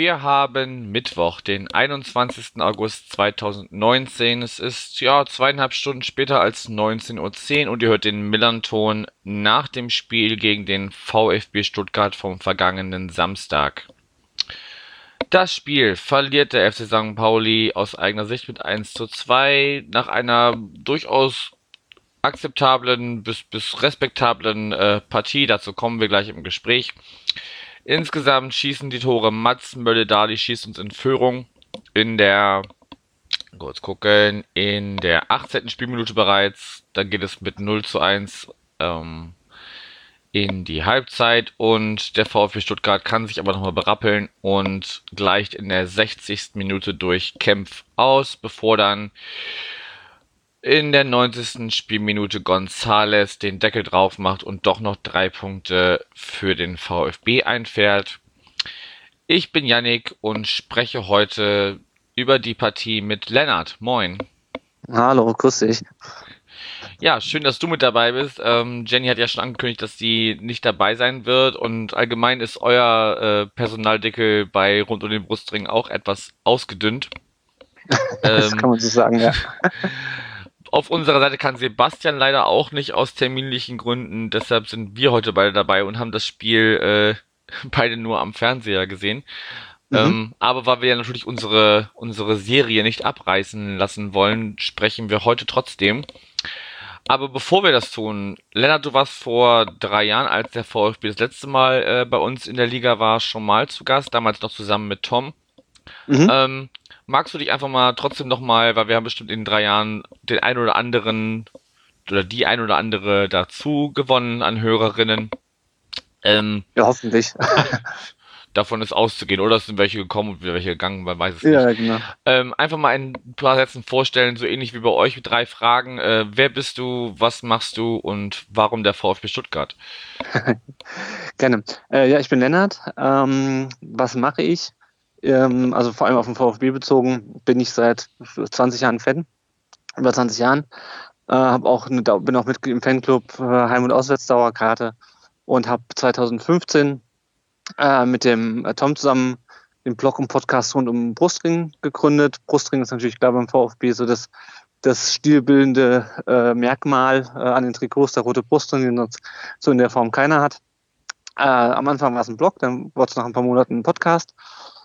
wir haben Mittwoch, den 21. August 2019. Es ist ja zweieinhalb Stunden später als 19.10 Uhr und ihr hört den Millanton nach dem Spiel gegen den VfB Stuttgart vom vergangenen Samstag. Das Spiel verliert der FC St. Pauli aus eigener Sicht mit 1 zu 2 nach einer durchaus akzeptablen bis, bis respektablen äh, Partie. Dazu kommen wir gleich im Gespräch. Insgesamt schießen die Tore Mats Mölle-Dali schießt uns in Führung in der kurz gucken, in der 18. Spielminute bereits. Dann geht es mit 0 zu 1 ähm, in die Halbzeit und der VfB Stuttgart kann sich aber nochmal berappeln und gleicht in der 60. Minute durch Kempf aus, bevor dann in der 90. Spielminute Gonzales den Deckel drauf macht und doch noch drei Punkte für den VfB einfährt. Ich bin Yannick und spreche heute über die Partie mit Lennart. Moin. Hallo, grüß dich. Ja, schön, dass du mit dabei bist. Ähm, Jenny hat ja schon angekündigt, dass sie nicht dabei sein wird und allgemein ist euer äh, Personaldeckel bei Rund um den Brustring auch etwas ausgedünnt. das ähm, kann man so sagen, ja. Auf unserer Seite kann Sebastian leider auch nicht aus terminlichen Gründen, deshalb sind wir heute beide dabei und haben das Spiel äh, beide nur am Fernseher gesehen. Mhm. Ähm, aber weil wir ja natürlich unsere, unsere Serie nicht abreißen lassen wollen, sprechen wir heute trotzdem. Aber bevor wir das tun, Lennart, du warst vor drei Jahren, als der VfB das letzte Mal äh, bei uns in der Liga war, schon mal zu Gast, damals noch zusammen mit Tom. Mhm. Ähm, magst du dich einfach mal trotzdem nochmal, weil wir haben bestimmt in drei Jahren den ein oder anderen oder die ein oder andere dazu gewonnen an Hörerinnen. Ähm, ja, hoffentlich. davon ist auszugehen, oder es sind welche gekommen und wieder welche gegangen, man weiß es ja, nicht. Genau. Ähm, einfach mal ein paar Sätzen vorstellen, so ähnlich wie bei euch mit drei Fragen. Äh, wer bist du, was machst du und warum der VfB Stuttgart? Gerne. Äh, ja, ich bin Lennart. Ähm, was mache ich? Ähm, also vor allem auf den VfB bezogen, bin ich seit 20 Jahren Fan, über 20 Jahren. Äh, auch eine, bin auch Mitglied im Fanclub äh, Heim- und Auswärtsdauerkarte und habe 2015 äh, mit dem äh, Tom zusammen den Blog und Podcast rund um Brustring gegründet. Brustring ist natürlich klar beim VfB so das, das stilbildende äh, Merkmal äh, an den Trikots, der rote Brustring, den sonst so in der Form keiner hat. Äh, am Anfang war es ein Blog, dann wurde es nach ein paar Monaten ein Podcast.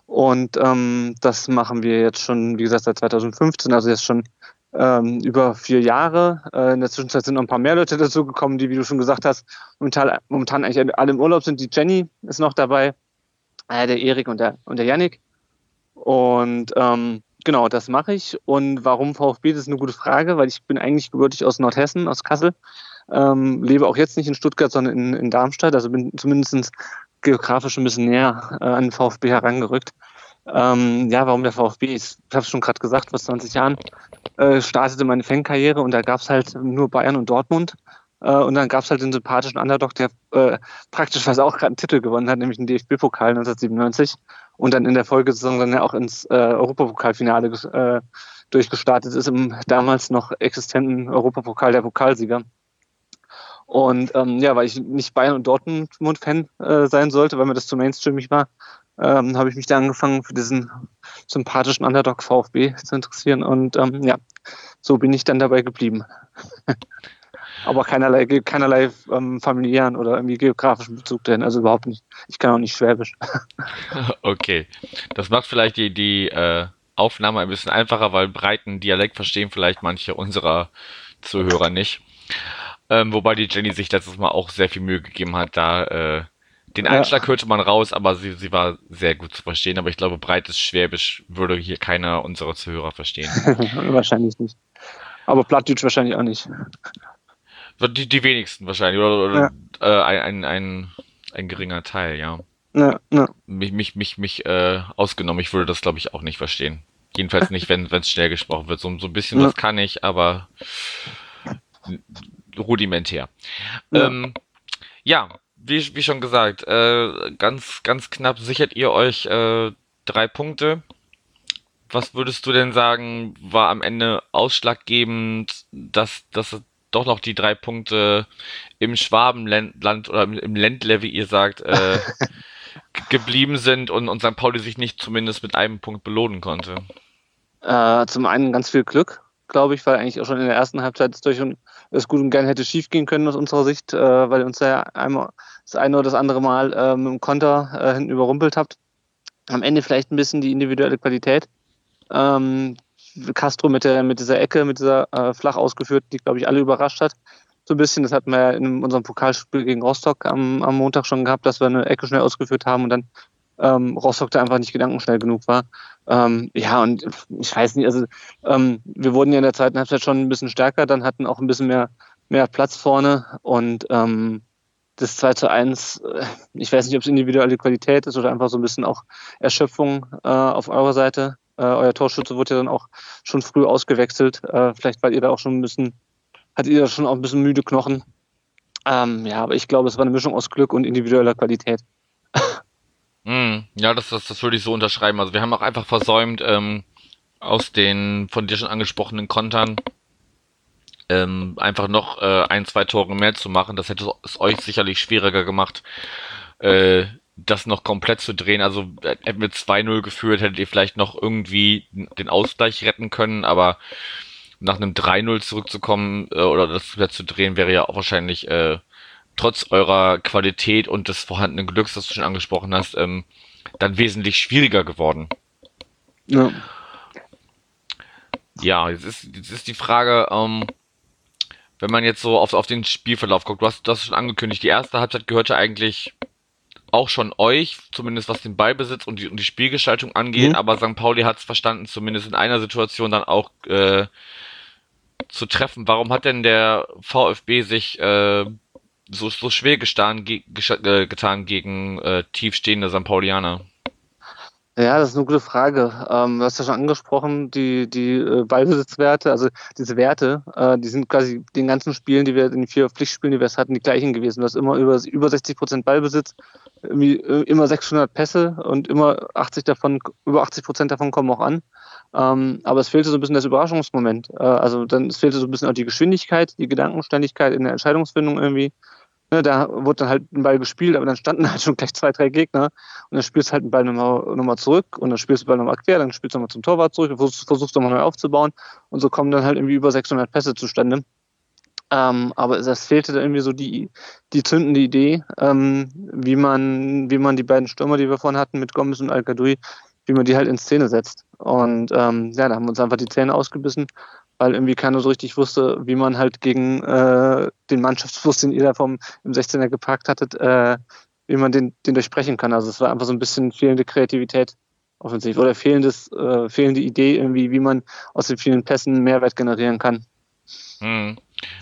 Und ähm, das machen wir jetzt schon, wie gesagt, seit 2015, also jetzt schon ähm, über vier Jahre. Äh, in der Zwischenzeit sind noch ein paar mehr Leute dazugekommen, die, wie du schon gesagt hast, momentan, momentan eigentlich alle im Urlaub sind. Die Jenny ist noch dabei, äh, der Erik und der, und der Yannick. Und ähm, genau, das mache ich. Und warum VfB, das ist eine gute Frage, weil ich bin eigentlich gebürtig aus Nordhessen, aus Kassel. Ähm, lebe auch jetzt nicht in Stuttgart, sondern in, in Darmstadt. Also bin zumindest geografisch ein bisschen näher äh, an den VfB herangerückt. Ähm, ja, warum der VfB? Ich habe es schon gerade gesagt, vor 20 Jahren äh, startete meine Fankarriere und da gab es halt nur Bayern und Dortmund. Äh, und dann gab es halt den sympathischen Underdog, der äh, praktisch fast auch gerade einen Titel gewonnen hat, nämlich den DFB-Pokal 1997 und dann in der Folgesaison dann ja auch ins äh, Europapokalfinale äh, durchgestartet ist, im damals noch existenten Europapokal der Pokalsieger. Und ähm, ja, weil ich nicht Bayern und Dortmund-Fan äh, sein sollte, weil mir das zu mainstreamig war, ähm, habe ich mich da angefangen für diesen sympathischen Underdog VfB zu interessieren. Und ähm, ja, so bin ich dann dabei geblieben. Aber keinerlei, keinerlei ähm, familiären oder irgendwie geografischen Bezug dahin, also überhaupt nicht. Ich kann auch nicht Schwäbisch. okay. Das macht vielleicht die, die äh, Aufnahme ein bisschen einfacher, weil breiten Dialekt verstehen vielleicht manche unserer Zuhörer nicht. Ähm, wobei die Jenny sich letztes Mal auch sehr viel Mühe gegeben hat, da äh, den Einschlag ja. hörte man raus, aber sie, sie war sehr gut zu verstehen. Aber ich glaube, breites Schwäbisch würde hier keiner unserer Zuhörer verstehen. wahrscheinlich nicht. Aber Plattdeutsch wahrscheinlich auch nicht. Die, die wenigsten wahrscheinlich, oder, oder ja. äh, ein, ein, ein, ein geringer Teil, ja. Ja, ja. Mich, mich, mich, mich äh, ausgenommen, ich würde das, glaube ich, auch nicht verstehen. Jedenfalls nicht, wenn es schnell gesprochen wird. So, so ein bisschen ja. was kann ich, aber rudimentär. Ja, ähm, ja wie, wie schon gesagt, äh, ganz, ganz knapp sichert ihr euch äh, drei Punkte. was würdest du denn sagen, war am Ende ausschlaggebend, dass, dass doch noch die drei Punkte im Schwabenland oder im Ländle, wie ihr sagt, äh, geblieben sind und, und St. Pauli sich nicht zumindest mit einem Punkt belohnen konnte? Äh, zum einen ganz viel Glück, glaube ich, weil eigentlich auch schon in der ersten Halbzeit durch und es gut und gern hätte schief gehen können aus unserer Sicht, äh, weil ihr uns ja einmal das eine oder das andere Mal äh, mit dem Konter äh, hinten überrumpelt habt. Am Ende vielleicht ein bisschen die individuelle Qualität. Ähm, Castro mit, der, mit dieser Ecke, mit dieser äh, flach ausgeführt, die, glaube ich, alle überrascht hat. So ein bisschen, das hatten wir ja in unserem Pokalspiel gegen Rostock am, am Montag schon gehabt, dass wir eine Ecke schnell ausgeführt haben und dann ähm, Rostock da einfach nicht gedankenschnell genug war. Ähm, ja, und ich weiß nicht, also ähm, wir wurden ja in der zweiten Halbzeit schon ein bisschen stärker, dann hatten auch ein bisschen mehr, mehr Platz vorne und ähm, das 2 zu 1, äh, ich weiß nicht, ob es individuelle Qualität ist oder einfach so ein bisschen auch Erschöpfung äh, auf eurer Seite. Äh, euer Torschütze wurde ja dann auch schon früh ausgewechselt. Äh, vielleicht weil ihr da auch schon ein bisschen, hattet ihr da schon auch ein bisschen müde Knochen. Ähm, ja, aber ich glaube, es war eine Mischung aus Glück und individueller Qualität. Mm, ja, das, das, das würde ich so unterschreiben. Also wir haben auch einfach versäumt, ähm, aus den von dir schon angesprochenen Kontern ähm, einfach noch äh, ein, zwei Tore mehr zu machen. Das hätte es euch sicherlich schwieriger gemacht, äh, das noch komplett zu drehen. Also äh, hätten wir 2-0 geführt, hättet ihr vielleicht noch irgendwie den Ausgleich retten können, aber nach einem 3-0 zurückzukommen äh, oder das zu drehen, wäre ja auch wahrscheinlich äh, trotz eurer Qualität und des vorhandenen Glücks, das du schon angesprochen hast, ähm, dann wesentlich schwieriger geworden. Ja. Ja, jetzt ist, jetzt ist die Frage, ähm, wenn man jetzt so auf, auf den Spielverlauf guckt, du hast das schon angekündigt, die erste Halbzeit gehörte eigentlich auch schon euch, zumindest was den Ballbesitz und die, und die Spielgestaltung angeht, mhm. aber St. Pauli hat es verstanden, zumindest in einer Situation dann auch äh, zu treffen. Warum hat denn der VfB sich äh, so, so schwer getan, ge, äh, getan gegen äh, tiefstehende St. Paulianer? Ja, das ist eine gute Frage. Ähm, du hast ja schon angesprochen, die, die äh, Ballbesitzwerte, also diese Werte, äh, die sind quasi den ganzen Spielen, die wir in den vier Pflichtspielen, die wir hatten, die gleichen gewesen. Du hast immer über, über 60 Prozent Ballbesitz, äh, immer 600 Pässe und immer 80 davon, über 80 Prozent davon kommen auch an. Ähm, aber es fehlte so ein bisschen das Überraschungsmoment. Äh, also dann, es fehlte so ein bisschen auch die Geschwindigkeit, die Gedankenständigkeit in der Entscheidungsfindung irgendwie. Ne, da wurde dann halt ein Ball gespielt, aber dann standen halt schon gleich zwei, drei Gegner und dann spielst du halt den Ball nochmal, nochmal zurück und dann spielst du den Ball nochmal quer, dann spielst du nochmal zum Torwart zurück und versuchst, versuchst nochmal neu aufzubauen und so kommen dann halt irgendwie über 600 Pässe zustande. Ähm, aber es fehlte da irgendwie so die, die zündende Idee, ähm, wie man, wie man die beiden Stürmer, die wir vorhin hatten, mit Gomez und al wie man die halt in Szene setzt. Und ähm, ja, da haben wir uns einfach die Zähne ausgebissen weil irgendwie keiner so richtig wusste, wie man halt gegen äh, den Mannschaftsbus, den ihr da vom, im 16er geparkt hattet, äh, wie man den, den durchbrechen kann. Also es war einfach so ein bisschen fehlende Kreativität offensiv oder fehlendes, äh, fehlende Idee irgendwie, wie man aus den vielen Pässen Mehrwert generieren kann. Hm.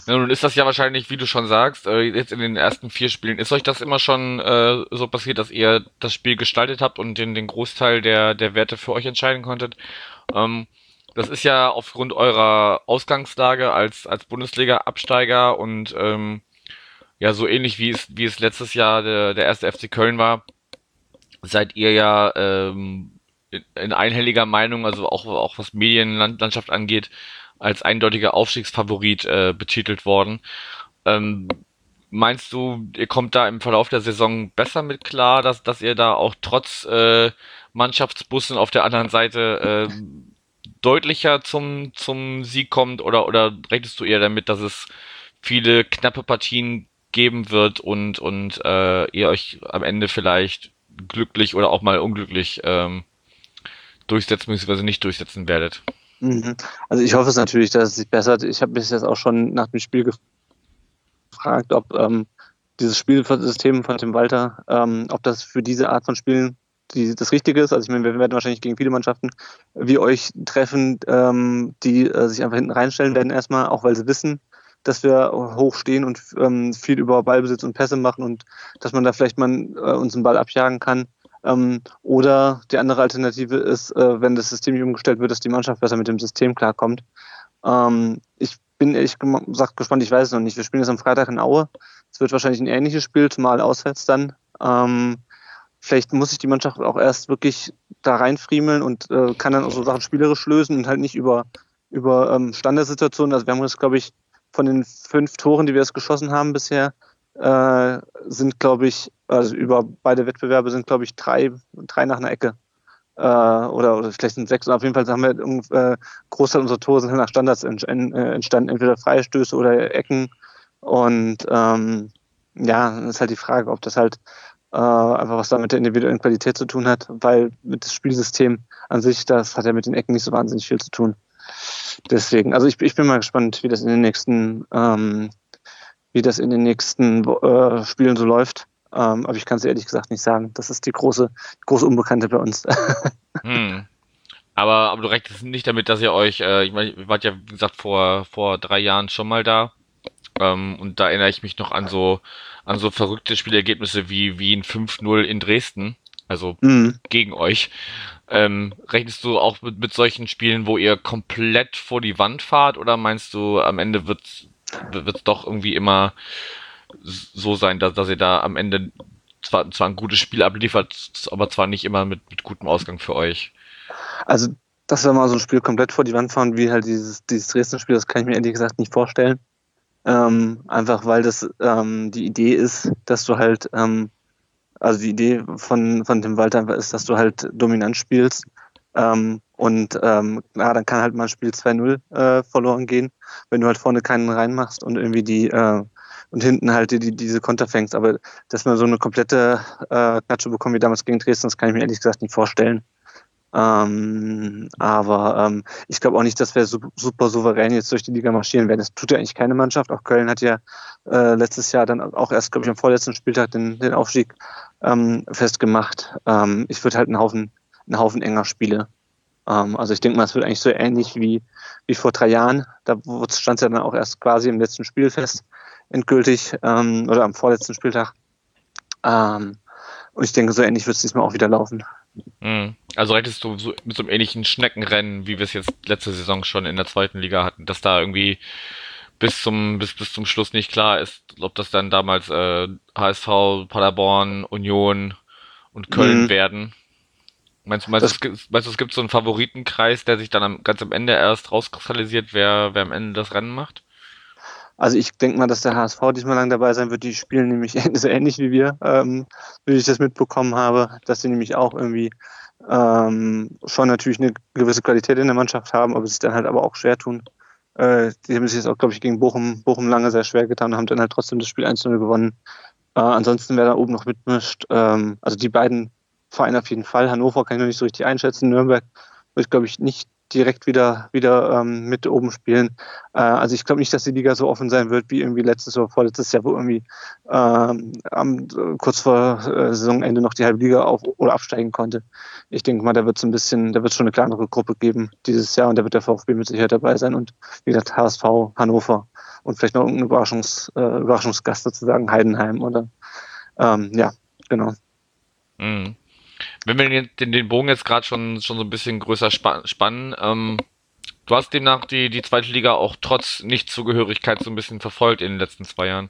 Ja, nun ist das ja wahrscheinlich, wie du schon sagst, äh, jetzt in den ersten vier Spielen, ist euch das immer schon äh, so passiert, dass ihr das Spiel gestaltet habt und den, den Großteil der, der Werte für euch entscheiden konntet? Ähm, das ist ja aufgrund eurer Ausgangslage als, als Bundesliga-Absteiger und ähm, ja, so ähnlich wie es, wie es letztes Jahr der, der erste FC Köln war, seid ihr ja ähm, in, in einhelliger Meinung, also auch, auch was Medienlandschaft angeht, als eindeutiger Aufstiegsfavorit äh, betitelt worden. Ähm, meinst du, ihr kommt da im Verlauf der Saison besser mit klar, dass, dass ihr da auch trotz äh, Mannschaftsbussen auf der anderen Seite äh, deutlicher zum, zum Sieg kommt oder, oder rechnest du eher damit, dass es viele knappe Partien geben wird und, und äh, ihr euch am Ende vielleicht glücklich oder auch mal unglücklich ähm, durchsetzen bzw. nicht durchsetzen werdet? Mhm. Also ich hoffe es natürlich, dass es sich bessert. Ich habe mich jetzt auch schon nach dem Spiel gefragt, ob ähm, dieses Spielsystem von Tim Walter, ähm, ob das für diese Art von Spielen die, das Richtige ist. Also ich meine, wir werden wahrscheinlich gegen viele Mannschaften wie euch treffen, ähm, die äh, sich einfach hinten reinstellen werden erstmal, auch weil sie wissen, dass wir hoch stehen und ähm, viel über Ballbesitz und Pässe machen und dass man da vielleicht mal äh, uns einen Ball abjagen kann. Ähm, oder die andere Alternative ist, äh, wenn das System nicht umgestellt wird, dass die Mannschaft besser mit dem System klarkommt. Ähm, ich bin ehrlich gesagt gespannt, ich weiß es noch nicht. Wir spielen jetzt am Freitag in Aue. Es wird wahrscheinlich ein ähnliches Spiel, zumal auswärts dann. Ähm, vielleicht muss sich die Mannschaft auch erst wirklich da reinfriemeln und äh, kann dann auch so Sachen spielerisch lösen und halt nicht über, über ähm, Standardsituationen. Also wir haben jetzt, glaube ich, von den fünf Toren, die wir jetzt geschossen haben bisher, äh, sind, glaube ich, also über beide Wettbewerbe sind, glaube ich, drei, drei nach einer Ecke. Äh, oder, oder vielleicht sind sechs. Und auf jeden Fall haben wir äh, Großteil unserer Tore sind halt nach Standards äh, entstanden, entweder Freistöße oder Ecken. Und ähm, ja, ist halt die Frage, ob das halt äh, einfach was da mit der individuellen Qualität zu tun hat, weil mit dem Spielsystem an sich, das hat ja mit den Ecken nicht so wahnsinnig viel zu tun. Deswegen, also ich, ich bin mal gespannt, wie das in den nächsten, ähm, wie das in den nächsten äh, Spielen so läuft. Ähm, aber ich kann es ehrlich gesagt nicht sagen. Das ist die große, große Unbekannte bei uns. hm. Aber, aber du rechnest nicht damit, dass ihr euch, äh, ich meine, ihr wart ja, wie gesagt, vor, vor drei Jahren schon mal da. Ähm, und da erinnere ich mich noch an so, an so verrückte Spielergebnisse wie, wie ein 5-0 in Dresden. Also mhm. gegen euch. Ähm, rechnest du auch mit, mit solchen Spielen, wo ihr komplett vor die Wand fahrt oder meinst du, am Ende wird es doch irgendwie immer so sein, dass, dass ihr da am Ende zwar, zwar ein gutes Spiel abliefert, aber zwar nicht immer mit, mit gutem Ausgang für euch? Also, dass wir mal so ein Spiel komplett vor die Wand fahren, wie halt dieses, dieses Dresden-Spiel, das kann ich mir ehrlich gesagt nicht vorstellen. Ähm, einfach weil das ähm, die Idee ist, dass du halt, ähm, also die Idee von, von dem Walter ist, dass du halt dominant spielst. Ähm, und ähm, ja, dann kann halt mal ein Spiel 2-0 äh, verloren gehen, wenn du halt vorne keinen reinmachst und irgendwie die äh, und hinten halt die, die, diese Konter fängst. Aber dass man so eine komplette äh, Klatsche bekommt wie damals gegen Dresden, das kann ich mir ehrlich gesagt nicht vorstellen. Ähm, aber ähm, ich glaube auch nicht, dass wir super souverän jetzt durch die Liga marschieren werden. Das tut ja eigentlich keine Mannschaft. Auch Köln hat ja äh, letztes Jahr dann auch erst, glaube ich, am vorletzten Spieltag den, den Aufstieg ähm, festgemacht. Ähm, ich würde halt einen Haufen, einen Haufen enger Spiele. Ähm, also ich denke mal, es wird eigentlich so ähnlich wie, wie vor drei Jahren. Da stand es ja dann auch erst quasi im letzten Spiel fest, endgültig, ähm, oder am vorletzten Spieltag. Ähm, und ich denke, so ähnlich wird es diesmal auch wieder laufen. Mhm. Also rechnest du so, mit so einem ähnlichen Schneckenrennen, wie wir es jetzt letzte Saison schon in der zweiten Liga hatten, dass da irgendwie bis zum, bis, bis zum Schluss nicht klar ist, ob das dann damals äh, HSV, Paderborn, Union und Köln mhm. werden. Meinst, meinst, das, es, meinst du, es gibt so einen Favoritenkreis, der sich dann am, ganz am Ende erst rauskristallisiert, wer, wer am Ende das Rennen macht? Also ich denke mal, dass der HSV diesmal lang dabei sein wird. Die spielen nämlich so ähnlich wie wir, ähm, wie ich das mitbekommen habe, dass sie nämlich auch irgendwie ähm, schon natürlich eine gewisse Qualität in der Mannschaft haben, aber sich dann halt aber auch schwer tun. Äh, die haben sich jetzt auch, glaube ich, gegen Bochum, Bochum lange sehr schwer getan und haben dann halt trotzdem das Spiel 1-0 gewonnen. Äh, ansonsten, wer da oben noch mitmischt, ähm, also die beiden Vereine auf jeden Fall. Hannover kann ich noch nicht so richtig einschätzen. Nürnberg wird, glaube ich, nicht direkt wieder, wieder ähm, mit oben spielen. Äh, also ich glaube nicht, dass die Liga so offen sein wird wie irgendwie letztes oder vorletztes Jahr, wo irgendwie ähm, am, kurz vor äh, Saisonende noch die halbe Liga auf oder absteigen konnte. Ich denke mal, da wird es ein bisschen, da wird schon eine kleinere Gruppe geben dieses Jahr und da wird der VfB mit Sicherheit dabei sein und wie gesagt HSV, Hannover und vielleicht noch irgendein Überraschungs, äh, Überraschungsgast sozusagen, Heidenheim oder ähm, ja, genau. Mhm. Wenn wir den, den Bogen jetzt gerade schon, schon so ein bisschen größer spannen, ähm, du hast demnach die, die zweite Liga auch trotz Nichtzugehörigkeit so ein bisschen verfolgt in den letzten zwei Jahren.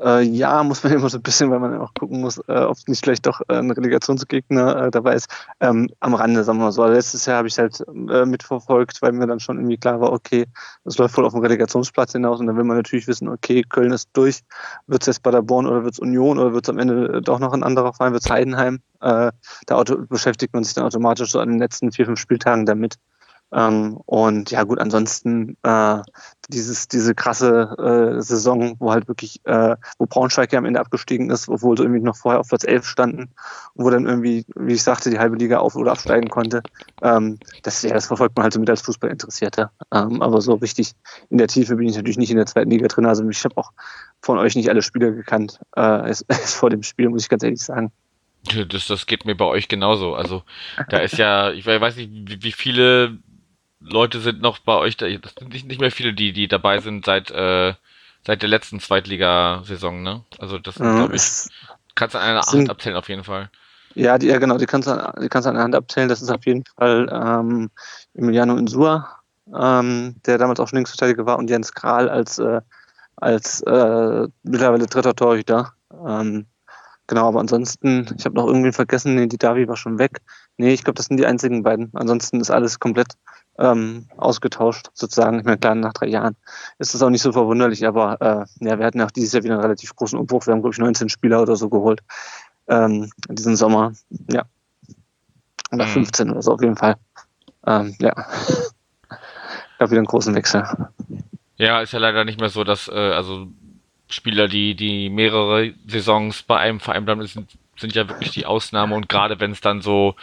Äh, ja, muss man immer so ein bisschen, weil man auch gucken muss, äh, ob nicht vielleicht doch äh, ein Relegationsgegner äh, dabei ist. Ähm, am Rande, sagen wir mal so. Also letztes Jahr habe ich es halt äh, mitverfolgt, weil mir dann schon irgendwie klar war, okay, das läuft voll auf dem Relegationsplatz hinaus und dann will man natürlich wissen, okay, Köln ist durch, wird es jetzt Paderborn oder wird es Union oder wird es am Ende doch noch ein anderer Verein, wird es Heidenheim? Äh, da beschäftigt man sich dann automatisch so an den letzten vier, fünf Spieltagen damit. Ähm, und ja gut, ansonsten äh, dieses, diese krasse äh, Saison, wo halt wirklich, äh, wo Braunschweig ja am Ende abgestiegen ist, obwohl sie irgendwie noch vorher auf Platz 11 standen wo dann irgendwie, wie ich sagte, die halbe Liga auf- oder absteigen konnte. Ähm, das, ja, das verfolgt man halt so mit als Fußballinteressierter. Ähm, aber so richtig in der Tiefe bin ich natürlich nicht in der zweiten Liga drin. Also ich habe auch von euch nicht alle Spieler gekannt, äh, es vor dem Spiel, muss ich ganz ehrlich sagen. Das, das geht mir bei euch genauso. Also da ist ja, ich weiß nicht, wie, wie viele Leute sind noch bei euch, da, das sind nicht, mehr viele, die, die dabei sind seit, äh, seit der letzten Zweitligasaison, ne? Also das ja, glaube ich, kannst du an einer Hand abzählen auf jeden Fall. Ja, die, ja genau, die kannst du, die kannst an einer Hand abzählen. Das ist auf jeden Fall ähm, Emiliano Insua, ähm, der damals auch schon Linksverteidiger war, und Jens Kral als, äh, als äh, mittlerweile dritter Torhüter. Ähm, Genau, aber ansonsten, ich habe noch irgendwie vergessen, nee, die Davi war schon weg. Nee, ich glaube, das sind die einzigen beiden. Ansonsten ist alles komplett ähm, ausgetauscht, sozusagen. Ich meine, klar, nach drei Jahren ist das auch nicht so verwunderlich, aber äh, ja, wir hatten ja auch dieses Jahr wieder einen relativ großen Umbruch. Wir haben, glaube ich, 19 Spieler oder so geholt ähm, diesen Sommer. Ja. Oder mhm. 15 oder so auf jeden Fall. Ähm, ja. gab wieder einen großen Wechsel. Ja, ist ja leider nicht mehr so, dass äh, also Spieler, die die mehrere Saisons bei einem Verein bleiben, sind, sind ja wirklich die Ausnahme und gerade wenn es dann so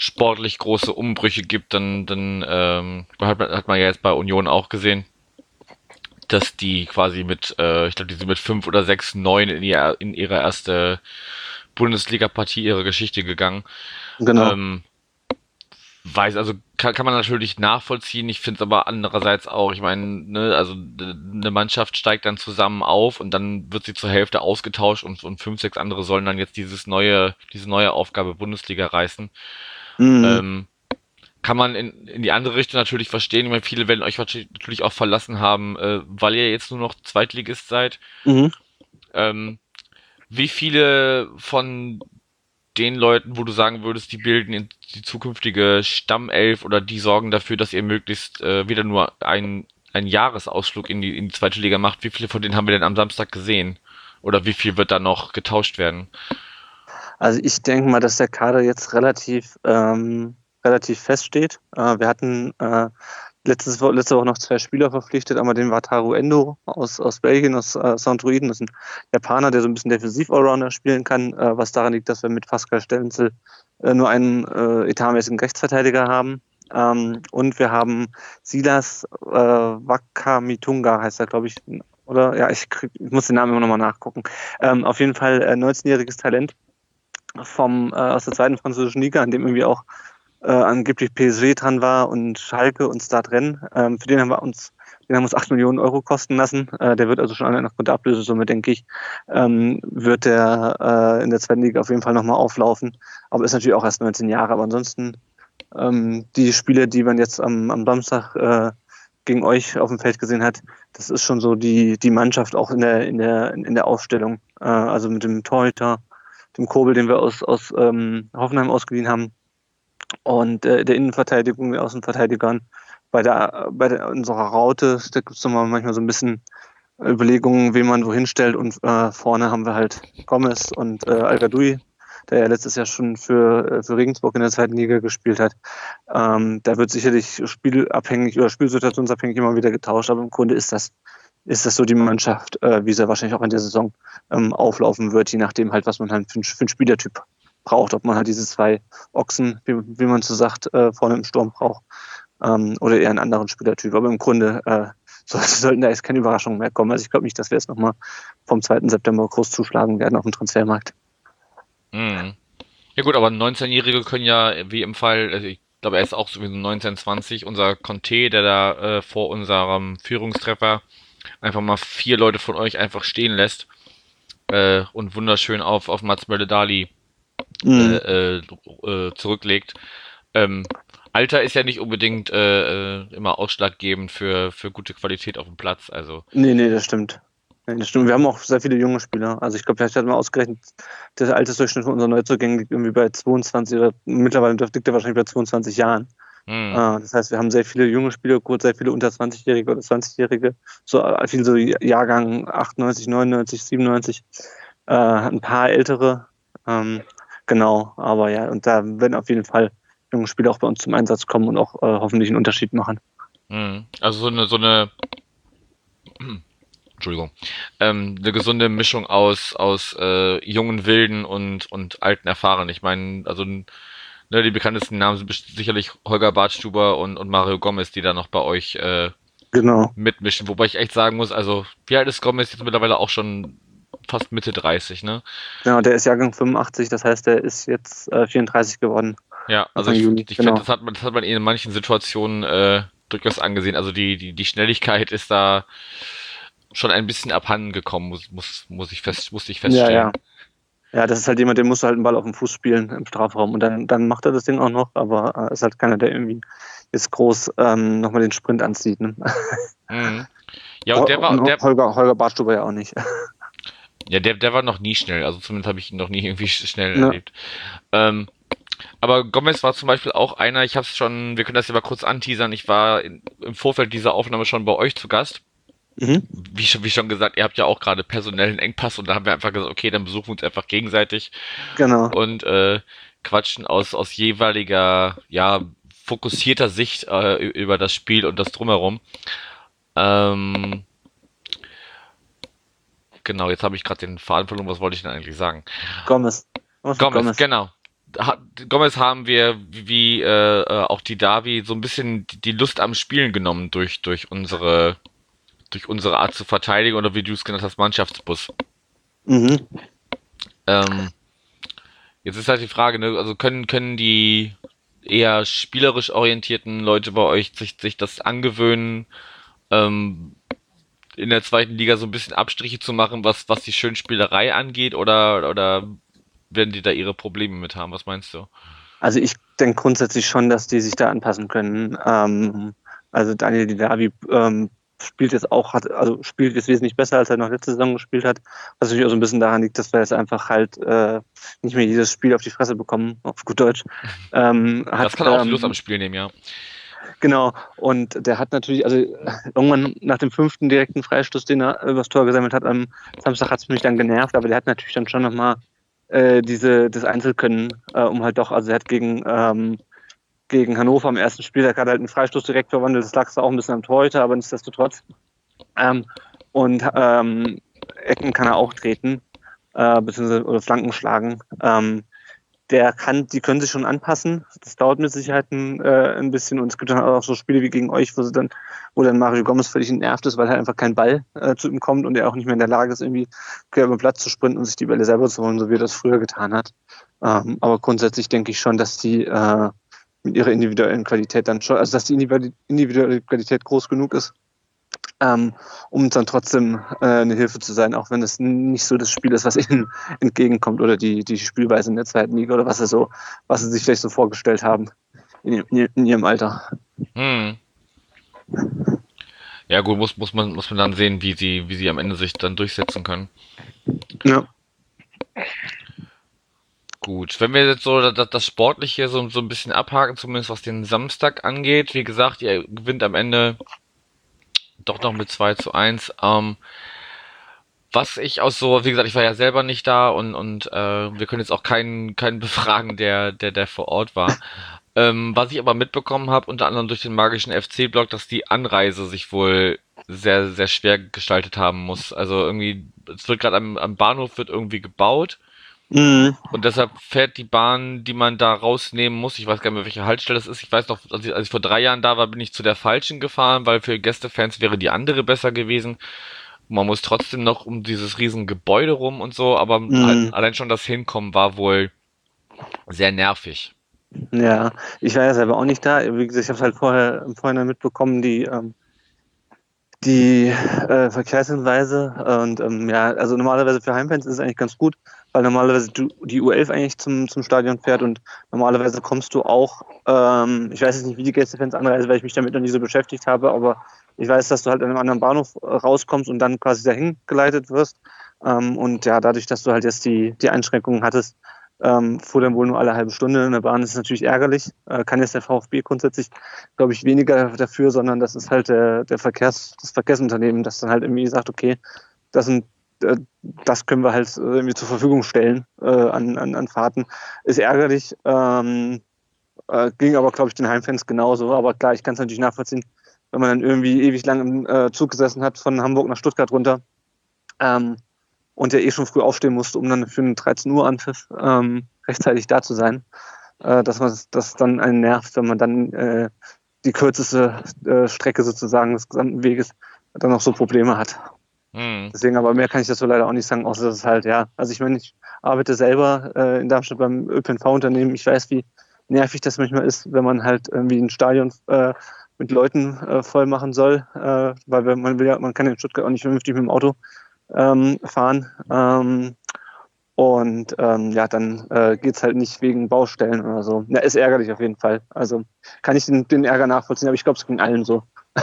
sportlich große Umbrüche gibt, dann, dann ähm, hat, man, hat man ja jetzt bei Union auch gesehen, dass die quasi mit, äh, ich glaube, die sind mit fünf oder sechs, neun in, ihr, in ihre erste Bundesliga-Partie ihre Geschichte gegangen. Genau. Ähm, weiß, also kann, kann man natürlich nachvollziehen. Ich finde es aber andererseits auch, ich meine, ne, also eine Mannschaft steigt dann zusammen auf und dann wird sie zur Hälfte ausgetauscht und, und fünf, sechs andere sollen dann jetzt dieses neue, diese neue Aufgabe Bundesliga reißen. Mhm. Ähm, kann man in, in die andere Richtung natürlich verstehen. Ich meine, viele werden euch natürlich auch verlassen haben, äh, weil ihr jetzt nur noch Zweitligist seid. Mhm. Ähm, wie viele von den Leuten, wo du sagen würdest, die bilden die zukünftige Stammelf oder die sorgen dafür, dass ihr möglichst äh, wieder nur einen, einen Jahresausflug in die, in die zweite Liga macht. Wie viele von denen haben wir denn am Samstag gesehen? Oder wie viel wird da noch getauscht werden? Also ich denke mal, dass der Kader jetzt relativ, ähm, relativ feststeht. Äh, wir hatten äh, letztes, letzte Woche noch zwei Spieler verpflichtet. Einmal den Wataru Endo aus, aus Belgien, aus äh, Saint-Druiden. Das ist ein Japaner, der so ein bisschen Defensiv-Allrounder spielen kann, äh, was daran liegt, dass wir mit Pascal Stellenzel äh, nur einen äh, etatmäßigen Rechtsverteidiger haben. Ähm, und wir haben Silas äh, Wakamitunga, heißt er, glaube ich. Oder ja, ich, krieg, ich muss den Namen immer nochmal nachgucken. Ähm, auf jeden Fall äh, 19-jähriges Talent vom, äh, aus der zweiten französischen Liga, an dem irgendwie auch äh, angeblich PSG dran war und Schalke uns da drin. Ähm, für den haben wir uns, den haben uns 8 Millionen Euro kosten lassen. Äh, der wird also schon nach der Ablösesumme, denke ich, ähm, wird der äh, in der zweiten Liga auf jeden Fall nochmal auflaufen. Aber ist natürlich auch erst 19 Jahre. Aber ansonsten ähm, die Spiele, die man jetzt am, am Samstag äh, gegen euch auf dem Feld gesehen hat, das ist schon so die, die Mannschaft auch in der, in der, in der Aufstellung. Äh, also mit dem Torhüter, dem Kobel, den wir aus, aus ähm, Hoffenheim ausgeliehen haben, und äh, der Innenverteidigung, den Außenverteidigern. Bei der, bei der, unserer Raute, gibt es manchmal so ein bisschen Überlegungen, wen man wohin stellt. Und äh, vorne haben wir halt Gomez und äh, al der ja letztes Jahr schon für, äh, für Regensburg in der zweiten Liga gespielt hat. Ähm, da wird sicherlich spielabhängig oder spielsituationsabhängig immer wieder getauscht, aber im Grunde ist das, ist das so die Mannschaft, äh, wie sie wahrscheinlich auch in der Saison ähm, auflaufen wird, je nachdem halt, was man halt für, für einen Spielertyp braucht, ob man halt diese zwei Ochsen, wie, wie man so sagt, äh, vorne im Sturm braucht ähm, oder eher einen anderen Spielertyp. Aber im Grunde äh, sollten da jetzt keine Überraschungen mehr kommen. Also ich glaube nicht, dass wir jetzt nochmal vom 2. September groß zuschlagen werden auf dem Transfermarkt. Mhm. Ja gut, aber 19-Jährige können ja, wie im Fall, also ich glaube, er ist auch sowieso 19, 20, unser Conte, der da äh, vor unserem Führungstreffer einfach mal vier Leute von euch einfach stehen lässt äh, und wunderschön auf, auf Mats Mölle-Dali mhm. äh, äh, zurücklegt. Ähm, Alter ist ja nicht unbedingt äh, äh, immer ausschlaggebend für, für gute Qualität auf dem Platz. Also. Nee, nee, das stimmt. Das stimmt. Wir haben auch sehr viele junge Spieler. Also ich glaube, vielleicht hat man ausgerechnet, der Altersdurchschnitt von unseren Neuzugängen liegt irgendwie bei 22 oder mittlerweile liegt er wahrscheinlich bei 22 Jahren. Mhm. Das heißt, wir haben sehr viele junge Spieler, gut, sehr viele unter 20-Jährige oder 20-Jährige, so äh, viel so Jahrgang 98, 99, 97, äh, ein paar ältere. Ähm, Genau, aber ja, und da werden auf jeden Fall junge Spieler auch bei uns zum Einsatz kommen und auch äh, hoffentlich einen Unterschied machen. Mhm. Also so eine, so eine Entschuldigung, ähm, eine gesunde Mischung aus, aus äh, jungen Wilden und, und alten Erfahrenen. Ich meine, also ne, die bekanntesten Namen sind sicherlich Holger Bartstuber und, und Mario Gomez, die da noch bei euch äh, genau. mitmischen. Wobei ich echt sagen muss, also wie alt ist Gomez jetzt mittlerweile auch schon fast Mitte 30, ne? Genau, der ist Jahrgang 85, das heißt, der ist jetzt äh, 34 geworden. Ja, also ich, ich genau. finde, das hat man, das hat man in manchen Situationen äh, durchaus angesehen. Also die, die, die Schnelligkeit ist da schon ein bisschen abhanden gekommen, muss, muss, muss ich fest, musste ich feststellen. Ja, ja. Ja, das ist halt jemand, der muss halt einen Ball auf dem Fuß spielen im Strafraum und dann, dann macht er das Ding auch noch, aber äh, ist halt keiner, der irgendwie jetzt groß ähm, nochmal den Sprint anzieht. Ne? Mhm. Ja, und der war. Der, Holger, Holger Barstuber ja auch nicht. Ja, der, der war noch nie schnell. Also zumindest habe ich ihn noch nie irgendwie schnell ja. erlebt. Ähm, aber Gomez war zum Beispiel auch einer, ich habe es schon, wir können das ja mal kurz anteasern, ich war in, im Vorfeld dieser Aufnahme schon bei euch zu Gast. Mhm. Wie, schon, wie schon gesagt, ihr habt ja auch gerade personellen Engpass und da haben wir einfach gesagt, okay, dann besuchen wir uns einfach gegenseitig. Genau. Und äh, quatschen aus, aus jeweiliger, ja, fokussierter Sicht äh, über das Spiel und das Drumherum. Ähm, genau, jetzt habe ich gerade den Faden verloren, was wollte ich denn eigentlich sagen? Gomez. Gomez, Gomez, genau. Gomez haben wir, wie äh, äh, auch die Davi, so ein bisschen die Lust am Spielen genommen durch, durch unsere durch unsere Art zu verteidigen oder wie du es genannt hast, Mannschaftsbus. Mhm. Ähm, jetzt ist halt die Frage, ne, also können, können die eher spielerisch orientierten Leute bei euch sich, sich das angewöhnen, ähm, in der zweiten Liga so ein bisschen Abstriche zu machen, was, was die Schönspielerei angeht, oder, oder werden die da ihre Probleme mit haben? Was meinst du? Also ich denke grundsätzlich schon, dass die sich da anpassen können. Ähm, also Daniel Didavi ähm, spielt jetzt auch, hat, also spielt jetzt wesentlich besser, als er noch letzte Saison gespielt hat. Was natürlich auch so ein bisschen daran liegt, dass wir jetzt einfach halt äh, nicht mehr jedes Spiel auf die Fresse bekommen, auf gut Deutsch. Ähm, hat, das kann auch ähm, Lust am Spiel nehmen, ja. Genau, und der hat natürlich, also irgendwann nach dem fünften direkten Freistoß, den er übers Tor gesammelt hat, am Samstag hat es mich dann genervt, aber der hat natürlich dann schon nochmal äh, diese, das Einzelkönnen, äh, um halt doch, also er hat gegen, ähm, gegen Hannover am ersten Spieltag hat halt einen Freistoß direkt verwandelt, das lag auch ein bisschen am Torhüter, aber nichtsdestotrotz. Ähm, und ähm, Ecken kann er auch treten, äh, beziehungsweise oder Flanken schlagen. Ähm, der kann, die können sich schon anpassen. Das dauert mit Sicherheit ein, äh, ein bisschen. Und es gibt dann auch so Spiele wie gegen euch, wo sie dann, wo dann Mario Gomez völlig nervt ist, weil halt einfach kein Ball äh, zu ihm kommt und er auch nicht mehr in der Lage ist, irgendwie quer über den Platz zu sprinten und sich die Bälle selber zu holen, so wie er das früher getan hat. Ähm, aber grundsätzlich denke ich schon, dass die äh, mit ihrer individuellen Qualität dann schon, also dass die individuelle Qualität groß genug ist, ähm, um dann trotzdem äh, eine Hilfe zu sein, auch wenn es nicht so das Spiel ist, was ihnen entgegenkommt oder die, die Spielweise in der zweiten Liga oder was sie so, was sie sich vielleicht so vorgestellt haben in, in, in ihrem Alter. Hm. Ja gut, muss, muss, man, muss man dann sehen, wie sie, wie sie am Ende sich dann durchsetzen können. Ja. Gut, wenn wir jetzt so das, das Sportliche so, so ein bisschen abhaken, zumindest was den Samstag angeht, wie gesagt, ihr gewinnt am Ende doch noch mit 2 zu 1. Ähm, was ich aus so, wie gesagt, ich war ja selber nicht da und, und äh, wir können jetzt auch keinen, keinen befragen, der, der, der vor Ort war. ähm, was ich aber mitbekommen habe, unter anderem durch den magischen FC-Blog, dass die Anreise sich wohl sehr, sehr schwer gestaltet haben muss. Also irgendwie, es wird gerade am, am Bahnhof wird irgendwie gebaut Mhm. Und deshalb fährt die Bahn, die man da rausnehmen muss, ich weiß gar nicht mehr, welche Haltestelle das ist. Ich weiß noch, als ich, als ich vor drei Jahren da war, bin ich zu der falschen gefahren, weil für Gästefans wäre die andere besser gewesen. Man muss trotzdem noch um dieses riesen Gebäude rum und so, aber mhm. halt, allein schon das Hinkommen war wohl sehr nervig. Ja, ich war ja selber auch nicht da. Wie gesagt, ich habe halt vorher im Vorhinein mitbekommen, die ähm, die äh, Verkehrshinweise und ähm, ja, also normalerweise für Heimfans ist es eigentlich ganz gut, weil normalerweise du, die U11 eigentlich zum, zum Stadion fährt und normalerweise kommst du auch, ähm, ich weiß jetzt nicht, wie die Gästefans anreisen, weil ich mich damit noch nie so beschäftigt habe, aber ich weiß, dass du halt an einem anderen Bahnhof äh, rauskommst und dann quasi dahin geleitet wirst. Ähm, und ja, dadurch, dass du halt jetzt die, die Einschränkungen hattest, ähm, fuhr dann wohl nur alle halbe Stunde in der Bahn. Das ist natürlich ärgerlich. Äh, kann jetzt der VfB grundsätzlich, glaube ich, weniger dafür, sondern das ist halt der, der Verkehrs, das Verkehrsunternehmen, das dann halt irgendwie sagt, okay, das sind äh, das können wir halt irgendwie zur Verfügung stellen äh, an, an, an Fahrten. Ist ärgerlich, ähm, äh, ging aber, glaube ich, den Heimfans genauso. Aber klar, ich kann es natürlich nachvollziehen, wenn man dann irgendwie ewig lang im äh, Zug gesessen hat, von Hamburg nach Stuttgart runter ähm, und ja eh schon früh aufstehen musste, um dann für einen 13 Uhr Anpfiff ähm, rechtzeitig da zu sein. Äh, dass man das dann einen nervt, wenn man dann äh, die kürzeste äh, Strecke sozusagen des gesamten Weges dann noch so Probleme hat. Mhm. Deswegen, aber mehr kann ich dazu leider auch nicht sagen, außer dass es halt, ja, also ich meine, ich arbeite selber äh, in Darmstadt beim ÖPNV-Unternehmen. Ich weiß, wie nervig das manchmal ist, wenn man halt irgendwie ein Stadion äh, mit Leuten äh, voll machen soll, weil man will ja, man kann in Stuttgart auch nicht vernünftig mit dem Auto ähm, fahren. Ähm, und ähm, ja, dann äh, geht halt nicht wegen Baustellen oder so. Ja, ist ärgerlich auf jeden Fall. Also kann ich den, den Ärger nachvollziehen, aber ich glaube, es ging allen so.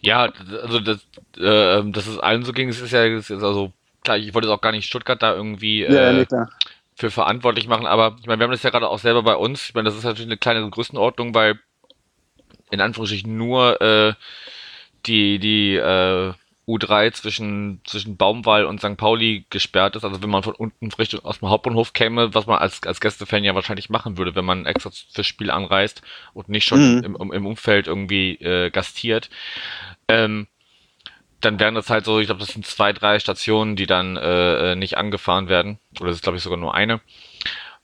Ja, also das, äh, dass es allen so ging, es ist ja ist also klar, ich wollte es auch gar nicht Stuttgart da irgendwie Ja, äh, nee, klar. für verantwortlich machen, aber ich meine, wir haben das ja gerade auch selber bei uns. Ich meine, das ist natürlich eine kleine Größenordnung, weil in Anführungsstrichen nur äh, die, die äh, U3 zwischen, zwischen Baumwall und St. Pauli gesperrt ist. Also wenn man von unten Richtung aus dem Hauptbahnhof käme, was man als, als Gästefan ja wahrscheinlich machen würde, wenn man extra fürs Spiel anreist und nicht schon Mhm. im, im, Umfeld irgendwie äh, gastiert. Ähm, dann wären das halt so, ich glaube, das sind zwei, drei Stationen, die dann äh, äh, nicht angefahren werden. Oder das ist, glaube ich, sogar nur eine.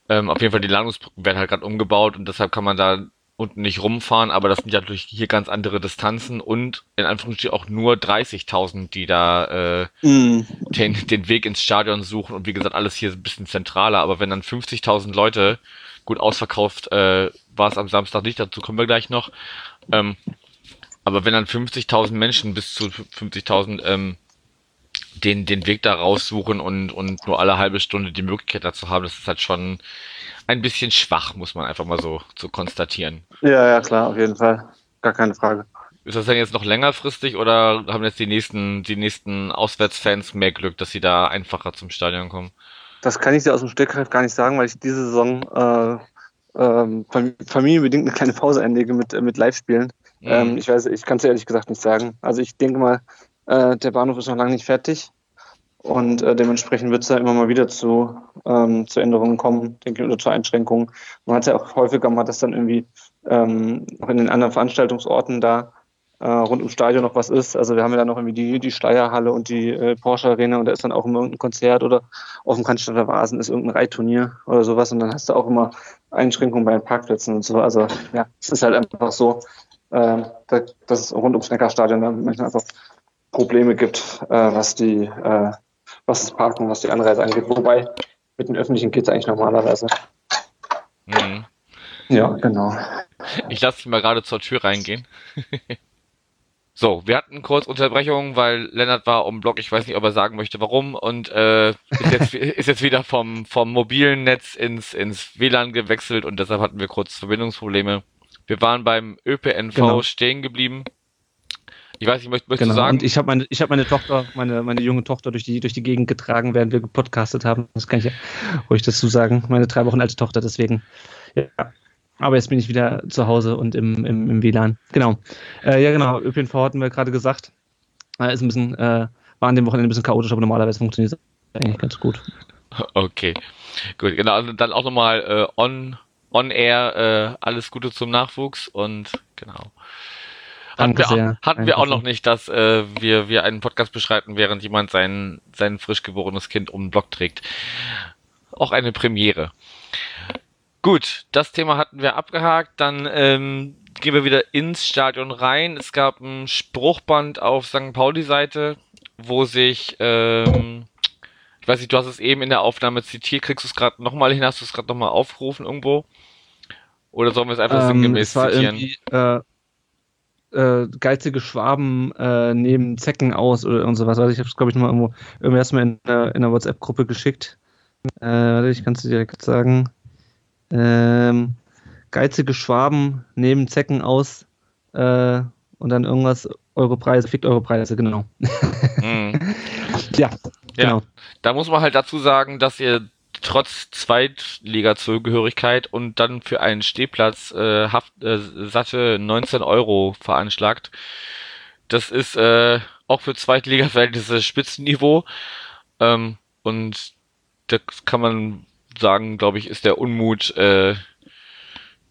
Ähm, auf jeden Fall, die Landungsbrücken werden halt gerade umgebaut und deshalb kann man da unten nicht rumfahren, aber das sind ja natürlich hier ganz andere Distanzen und in Anführungsstrichen auch nur 30.000, die da äh, Mhm. den, den Weg ins Stadion suchen und wie gesagt, alles hier ein bisschen zentraler, aber wenn dann 50.000 Leute, gut ausverkauft äh, war es am Samstag nicht, dazu kommen wir gleich noch, ähm, aber wenn dann 50.000 Menschen bis zu 50.000 ähm, den, den Weg da raussuchen und, und nur alle halbe Stunde die Möglichkeit dazu haben, das ist halt schon ein bisschen schwach, muss man einfach mal so, so konstatieren. Ja, ja, klar, auf jeden Fall. Gar keine Frage. Ist das denn jetzt noch längerfristig oder haben jetzt die nächsten, die nächsten Auswärtsfans mehr Glück, dass sie da einfacher zum Stadion kommen? Das kann ich dir aus dem Stegreif gar nicht sagen, weil ich diese Saison äh, ähm, fam- familienbedingt eine kleine Pause einlege mit, äh, mit Live-Spielen. Mhm. Ähm, ich weiß, ich kann es ehrlich gesagt nicht sagen. Also ich denke mal, äh, der Bahnhof ist noch lange nicht fertig und äh, dementsprechend wird es da immer mal wieder zu, ähm, zu Änderungen kommen, denke ich, oder zu Einschränkungen. Man hat ja auch häufiger mal, dass dann irgendwie ähm, auch in den anderen Veranstaltungsorten da äh, rund ums Stadion noch was ist. Also wir haben ja dann noch irgendwie die, die Steierhalle und die äh, Porsche Arena und da ist dann auch immer irgendein Konzert oder auf dem Cannstatter Vasen ist irgendein Reitturnier oder sowas und dann hast du auch immer Einschränkungen bei den Parkplätzen und so. Also ja, es ist halt einfach so, äh, da- dass es rund ums Neckarstadion dann manchmal einfach Probleme gibt, äh, was die, äh, was das Parken, was die Anreise angeht. Wobei mit den öffentlichen geht's eigentlich normalerweise. Mhm. Ja, genau. Ich lasse dich mal gerade zur Tür reingehen. So, wir hatten kurz Unterbrechung, weil Lennart war um Block, ich weiß nicht, ob er sagen möchte, warum, und äh, ist, jetzt, ist jetzt wieder vom, vom mobilen Netz ins, ins WLAN gewechselt und deshalb hatten wir kurz Verbindungsprobleme. Wir waren beim ÖPNV Genau. stehen geblieben. Ich weiß nicht, möchtest, möchtest Genau. sagen? Und ich habe meine, ich habe meine Tochter, meine, meine junge Tochter durch die, durch die Gegend getragen, während wir gepodcastet haben. Das kann ich ja ruhig dazu sagen. Meine drei Wochen alte Tochter, deswegen. Ja. Aber jetzt bin ich wieder zu Hause und im, im, im WLAN. Genau. Äh, ja, genau. ÖPNV hatten wir gerade gesagt. Äh, ist ein bisschen, äh, war an dem Wochenende ein bisschen chaotisch, aber normalerweise funktioniert es eigentlich ganz gut. Okay, gut, genau. Also dann auch nochmal äh, on, on air äh, alles Gute zum Nachwuchs und genau. Hatten wir, auch- sehr. hatten wir auch noch nicht, dass äh, wir, wir einen Podcast beschreiten, während jemand sein, sein frisch geborenes Kind um den Block trägt. Auch eine Premiere. Gut, das Thema hatten wir abgehakt. Dann ähm, gehen wir wieder ins Stadion rein. Es gab ein Spruchband auf St. Pauli-Seite, wo sich, ähm, ich weiß nicht, du hast es eben in der Aufnahme zitiert, kriegst du es gerade nochmal hin, hast du es gerade nochmal aufgerufen irgendwo? Oder sollen wir es einfach Ähm, sinngemäß es war zitieren? irgendwie äh, äh, geizige Schwaben äh, nehmen Zecken aus oder und sowas. Also ich habe es, glaube ich, nochmal irgendwo erstmal in, einer- in einer WhatsApp-Gruppe geschickt. Äh, warte, ich kann es dir direkt sagen. Ähm, geizige Schwaben nehmen Zecken aus äh, und dann irgendwas, eure Preise, fickt eure Preise, genau. Mhm. Ja, genau. Da muss man halt dazu sagen, dass ihr trotz Zweitliga-Zugehörigkeit und dann für einen Stehplatz äh, Haft, äh, satte 19 Euro veranschlagt. Das ist äh, auch für Zweitliga-Verhältnisse Spitzenniveau. Ähm, und das kann man sagen, glaube ich, ist der Unmut äh,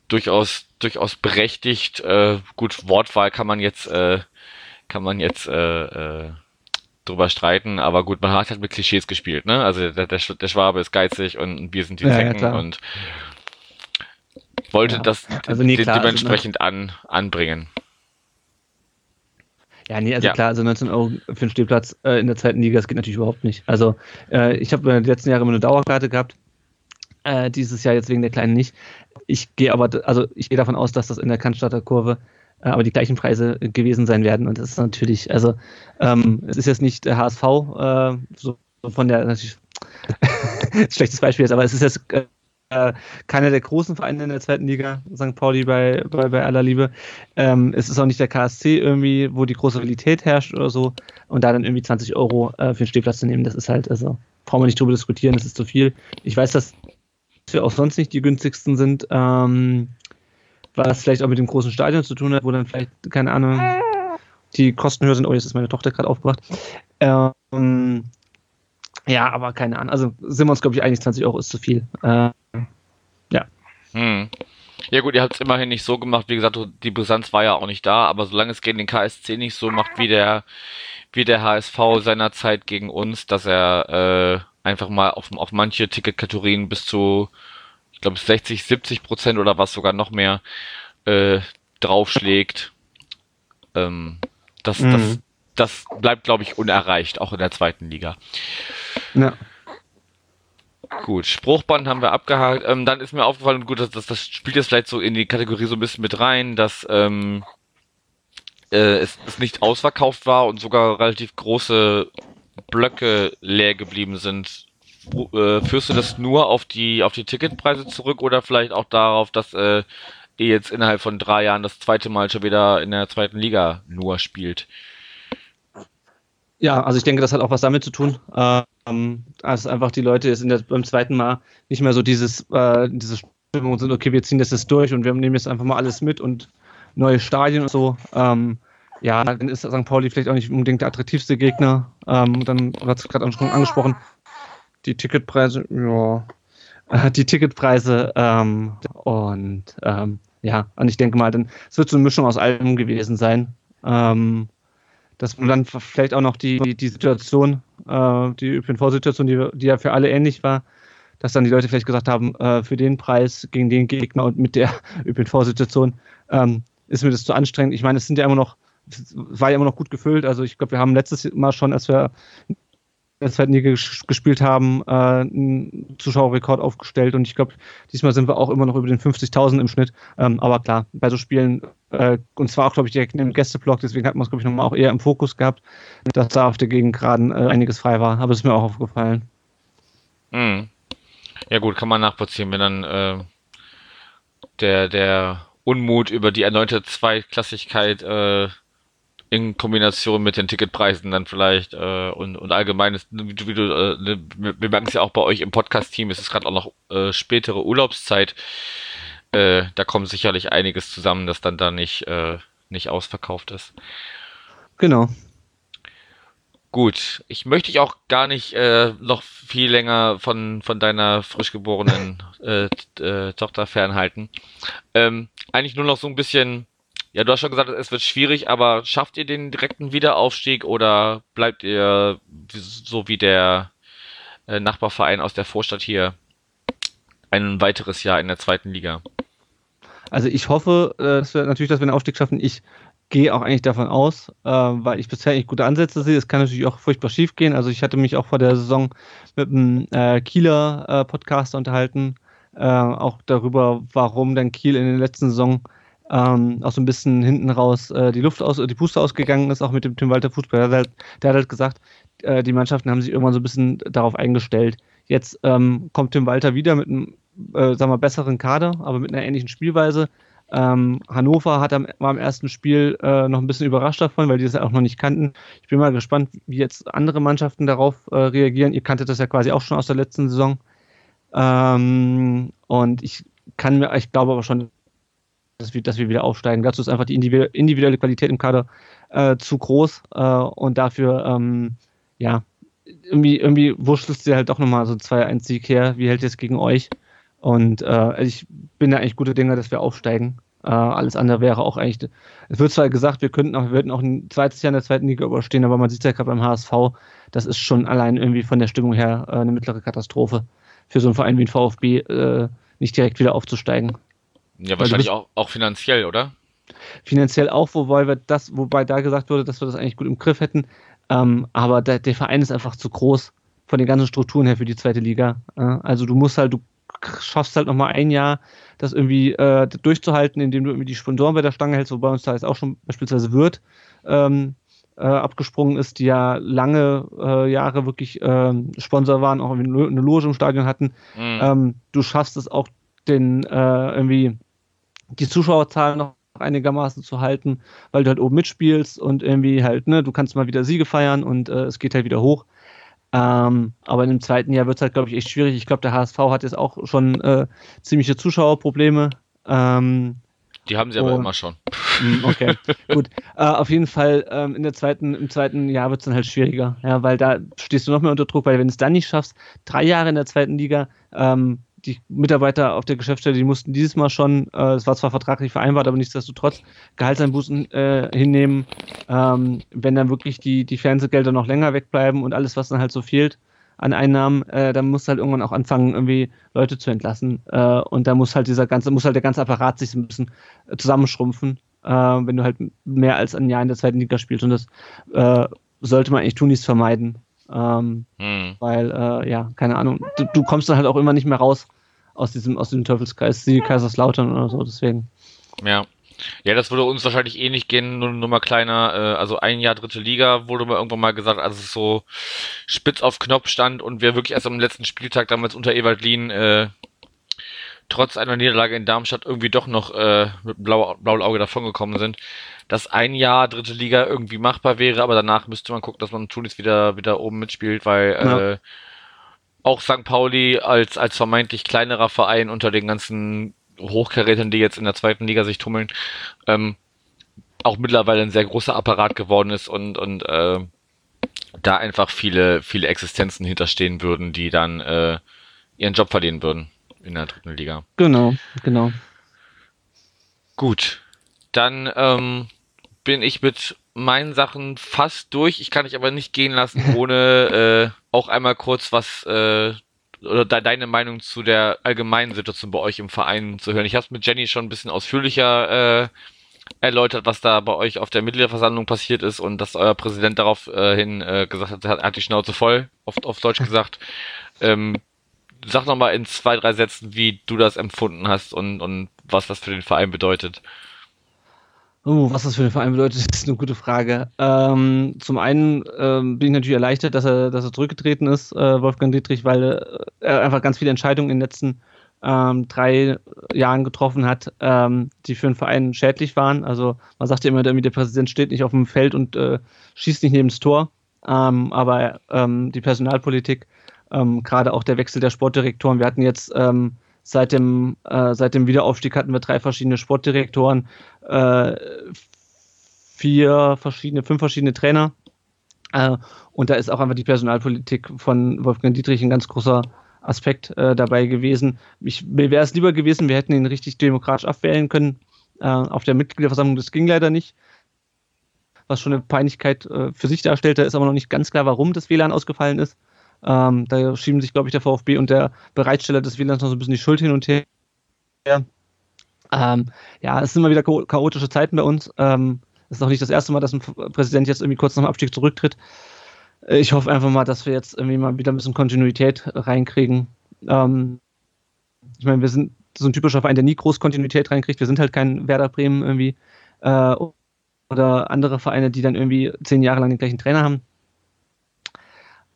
durchaus durchaus berechtigt. Äh, gut, Wortwahl kann man jetzt äh, kann man jetzt äh, äh, drüber streiten, aber gut, man hat halt mit Klischees gespielt, ne? Also der, der, der Schwabe ist geizig und wir sind die Ja, ja, Zecken klar. und wollte Ja. das Also nee, klar, also, dementsprechend an, anbringen. Ja, nee, also Ja. klar, also 19 Euro für einen Stehplatz äh, in der zweiten Liga, das geht natürlich überhaupt nicht. Also äh, ich habe äh, die letzten Jahre immer eine Dauerkarte gehabt, äh, dieses Jahr jetzt wegen der Kleinen nicht. Ich gehe aber, also ich gehe davon aus, dass das in der Cannstatter Kurve aber die gleichen Preise gewesen sein werden und das ist natürlich, also ähm, es ist jetzt nicht der HSV, äh, so von der, natürlich, schlechtes Beispiel jetzt, aber es ist jetzt äh, äh, keiner der großen Vereine in der zweiten Liga, St. Pauli bei, bei, bei aller Liebe. Ähm, es ist auch nicht der KSC irgendwie, wo die große Realität herrscht oder so. Und da dann irgendwie 20 Euro äh, für den Stehplatz zu nehmen, das ist halt, also brauchen wir nicht drüber diskutieren, das ist zu viel. Ich weiß, dass wir auch sonst nicht die günstigsten sind, ähm, was vielleicht auch mit dem großen Stadion zu tun hat, wo dann vielleicht, keine Ahnung, die Kosten höher sind. Oh, jetzt ist meine Tochter gerade aufgewacht. Ähm, ja, aber keine Ahnung. Also sind wir uns, glaube ich, einig, 20 Euro ist zu viel. Äh, ja. Hm. Ja gut, ihr habt es immerhin nicht so gemacht, wie gesagt, die Brisanz war ja auch nicht da, aber solange es gegen den KSC nicht so macht wie der, wie der HSV seinerzeit gegen uns, dass er äh, einfach mal auf, auf manche Ticketkategorien bis zu, ich glaube 60, 70 Prozent oder was sogar noch mehr äh, draufschlägt, ähm, das, mhm. das, das bleibt, glaube ich, unerreicht, auch in der zweiten Liga. Ja. Gut, Spruchband haben wir abgehakt. Ähm, dann ist mir aufgefallen, gut, das, das, das spielt jetzt vielleicht so in die Kategorie so ein bisschen mit rein, dass ähm, äh, es, es nicht ausverkauft war und sogar relativ große Blöcke leer geblieben sind. Äh, führst du das nur auf die auf die Ticketpreise zurück oder vielleicht auch darauf, dass äh, ihr jetzt innerhalb von drei Jahren das zweite Mal schon wieder in der zweiten Liga nur spielt? Ja, also ich denke, das hat auch was damit zu tun, ähm, als einfach die Leute jetzt in der, beim zweiten Mal nicht mehr so dieses, äh, diese Stimmung sind, okay, wir ziehen das jetzt durch und wir nehmen jetzt einfach mal alles mit und neue Stadien und so. Ähm, ja, dann ist St. Pauli vielleicht auch nicht unbedingt der attraktivste Gegner. Ähm, dann hat es gerade angesprochen, die Ticketpreise, ja, äh, die Ticketpreise ähm, und ähm, ja, und ich denke mal, dann es wird so eine Mischung aus allem gewesen sein. Ähm, dass man dann vielleicht auch noch die, die, die Situation, äh, die ÖPNV-Situation, die, die ja für alle ähnlich war, dass dann die Leute vielleicht gesagt haben, äh, für den Preis gegen den Gegner und mit der ÖPNV-Situation ähm, ist mir das zu anstrengend. Ich meine, es sind ja immer noch, es war ja immer noch gut gefüllt. Also ich glaube, wir haben letztes Mal schon, als wir Liga gespielt haben, äh, einen Zuschauerrekord aufgestellt und ich glaube, diesmal sind wir auch immer noch über den 50.000 im Schnitt. Ähm, aber klar, bei so Spielen, äh, und zwar auch, glaube ich, direkt im Gästeblock, deswegen hat man es, glaube ich, nochmal auch eher im Fokus gehabt, dass da auf der Gegend gerade äh, einiges frei war. Aber es ist mir auch aufgefallen. Mhm. Ja, gut, kann man nachvollziehen, wenn dann äh, der, der Unmut über die erneute Zweiklassigkeit äh, in Kombination mit den Ticketpreisen dann vielleicht äh, und, und allgemein, wie du, wie du äh, ne, wir merken es ja auch bei euch im Podcast-Team, es ist gerade auch noch äh, spätere Urlaubszeit. Äh, da kommt sicherlich einiges zusammen, das dann da nicht, äh, nicht ausverkauft ist. Genau. Gut, ich möchte dich auch gar nicht äh, noch viel länger von, von deiner frisch geborenen äh, äh, Tochter fernhalten. Ähm, eigentlich nur noch so ein bisschen ja, du hast schon gesagt, es wird schwierig, aber schafft ihr den direkten Wiederaufstieg oder bleibt ihr so wie der äh, Nachbarverein aus der Vorstadt hier ein weiteres Jahr in der zweiten Liga? Also ich hoffe, äh, dass wir natürlich, dass wir einen Aufstieg schaffen. Ich gehe auch eigentlich davon aus, äh, weil ich bisher eigentlich gute Ansätze sehe. Es kann natürlich auch furchtbar schief gehen. Also ich hatte mich auch vor der Saison mit einem äh, Kieler äh, Podcaster unterhalten, äh, auch darüber, warum dann Kiel in der letzten Saison ähm, auch so ein bisschen hinten raus äh, die Luft aus, die Puste ausgegangen ist, auch mit dem Tim Walter Fußball. Der, halt, der hat halt gesagt, äh, die Mannschaften haben sich irgendwann so ein bisschen darauf eingestellt. Jetzt ähm, kommt Tim Walter wieder mit einem, äh, sagen wir, besseren Kader, aber mit einer ähnlichen Spielweise. Ähm, Hannover hat am, war am ersten Spiel äh, noch ein bisschen überrascht davon, weil die das auch noch nicht kannten. Ich bin mal gespannt, wie jetzt andere Mannschaften darauf äh, reagieren. Ihr kanntet das ja quasi auch schon aus der letzten Saison. Ähm, und ich kann mir, ich glaube aber schon, dass wir, dass wir wieder aufsteigen. Dazu ist einfach die individuelle Qualität im Kader äh, zu groß äh, und dafür, ähm, ja, irgendwie, irgendwie wurschtelt sie halt doch nochmal so 2-1-Sieg her. Wie hält es gegen euch? Und äh, ich bin da eigentlich gute Dinge, dass wir aufsteigen. Äh, alles andere wäre auch eigentlich. Es wird zwar gesagt, wir könnten auch, wir würden auch ein zweites Jahr in der zweiten Liga überstehen, aber man sieht es ja gerade beim HSV, das ist schon allein irgendwie von der Stimmung her äh, eine mittlere Katastrophe für so einen Verein wie ein VfB, äh, nicht direkt wieder aufzusteigen. Ja, wahrscheinlich auch, auch finanziell, oder? Finanziell auch, wobei wir das, wobei da gesagt wurde, dass wir das eigentlich gut im Griff hätten. Ähm, aber der, der, Verein ist einfach zu groß von den ganzen Strukturen her für die zweite Liga. Äh, also du musst halt, du schaffst halt nochmal ein Jahr, das irgendwie äh, durchzuhalten, indem du irgendwie die Sponsoren bei der Stange hältst, wobei uns da jetzt auch schon beispielsweise wird. Ähm, äh, abgesprungen ist, die ja lange äh, Jahre wirklich äh, Sponsor waren, auch eine Loge im Stadion hatten. Mhm. Ähm, du schaffst es auch, den äh, irgendwie die Zuschauerzahlen noch einigermaßen zu halten, weil du halt oben mitspielst und irgendwie halt, ne, du kannst mal wieder Siege feiern und äh, es geht halt wieder hoch. Ähm, aber in dem zweiten Jahr wird es halt, glaube ich, echt schwierig. Ich glaube, der HSV hat jetzt auch schon äh, ziemliche Zuschauerprobleme. Ähm, die haben sie aber immer schon. Hm, okay, gut. Äh, auf jeden Fall ähm, in der zweiten, im zweiten Jahr wird es dann halt schwieriger, ja, weil da stehst du noch mehr unter Druck, weil wenn du es dann nicht schaffst, drei Jahre in der zweiten Liga, ähm, die Mitarbeiter auf der Geschäftsstelle, die mussten dieses Mal schon, äh, es war zwar vertraglich vereinbart, aber nichtsdestotrotz Gehaltseinbußen äh, hinnehmen, ähm, wenn dann wirklich die, die Fernsehgelder noch länger wegbleiben und alles, was dann halt so fehlt an Einnahmen, äh, dann muss halt irgendwann auch anfangen, irgendwie Leute zu entlassen. Äh, und da muss halt dieser ganze, muss halt der ganze Apparat sich ein bisschen äh, zusammenschrumpfen, äh, wenn du halt mehr als ein Jahr in der zweiten Liga spielst. Und das äh, sollte man eigentlich tunlichst vermeiden. Ähm, hm. Weil, äh, ja, keine Ahnung, du, du, kommst dann halt auch immer nicht mehr raus aus diesem, aus dem Teufelskreis, die Kaiserslautern oder so, deswegen. Ja. Ja, das würde uns wahrscheinlich eh nicht gehen, nur, nur mal kleiner, äh, also ein Jahr dritte Liga wurde mir irgendwann mal gesagt, als es so spitz auf Knopf stand und wir wirklich erst am letzten Spieltag damals unter Ewald Lien äh, trotz einer Niederlage in Darmstadt irgendwie doch noch äh, mit blau, blauem Auge davongekommen sind, dass ein Jahr dritte Liga irgendwie machbar wäre, aber danach müsste man gucken, dass man Tunis wieder, wieder oben mitspielt, weil ja. äh, auch St. Pauli als, als vermeintlich kleinerer Verein unter den ganzen Hochkarätern, die jetzt in der zweiten Liga sich tummeln, ähm, auch mittlerweile ein sehr großer Apparat geworden ist und, und äh, da einfach viele, viele Existenzen hinterstehen würden, die dann äh, ihren Job verlieren würden in der dritten Liga. Genau, genau. Gut, dann ähm, bin ich mit meinen Sachen fast durch. Ich kann dich aber nicht gehen lassen, ohne äh, auch einmal kurz was äh, oder de deine Meinung zu der allgemeinen Situation bei euch im Verein zu hören. Ich habe es mit Jenny schon ein bisschen ausführlicher äh, erläutert, was da bei euch auf der Mitgliederversammlung passiert ist und dass euer Präsident daraufhin äh, gesagt hat, er hat die Schnauze voll, auf, auf Deutsch gesagt. Ähm, sag noch mal in zwei, drei Sätzen, wie du das empfunden hast und, und was das für den Verein bedeutet. Oh, was das für den Verein bedeutet, ist eine gute Frage. Ähm, zum einen ähm, bin ich natürlich erleichtert, dass er, dass er zurückgetreten ist, äh, Wolfgang Dietrich, weil äh, er einfach ganz viele Entscheidungen in den letzten ähm, drei Jahren getroffen hat, ähm, die für den Verein schädlich waren. Also man sagt ja immer, der Präsident steht nicht auf dem Feld und äh, schießt nicht neben das Tor. Ähm, aber ähm, die Personalpolitik, gerade auch der Wechsel der Sportdirektoren, wir hatten jetzt seit dem, äh, seit dem Wiederaufstieg hatten wir drei verschiedene Sportdirektoren, äh, vier verschiedene, fünf verschiedene Trainer. Äh, und da ist auch einfach die Personalpolitik von Wolfgang Dietrich ein ganz großer Aspekt äh, dabei gewesen. Ich, mir wäre es lieber gewesen, wir hätten ihn richtig demokratisch abwählen können. Äh, auf der Mitgliederversammlung, das ging leider nicht. Was schon eine Peinlichkeit äh, für sich darstellte, ist aber noch nicht ganz klar, warum das WLAN ausgefallen ist. Ähm, da schieben sich, glaube ich, der VfB und der Bereitsteller des WLANs noch so ein bisschen die Schuld hin und her. Ähm, ja, es sind immer wieder chaotische Zeiten bei uns. Ähm, es ist auch nicht das erste Mal, dass ein Präsident jetzt irgendwie kurz nach dem Abstieg zurücktritt. Ich hoffe einfach mal, dass wir jetzt irgendwie mal wieder ein bisschen Kontinuität reinkriegen. Ähm, ich meine, wir sind so ein typischer Verein, der nie groß Kontinuität reinkriegt. Wir sind halt kein Werder Bremen irgendwie äh, oder andere Vereine, die dann irgendwie zehn Jahre lang den gleichen Trainer haben.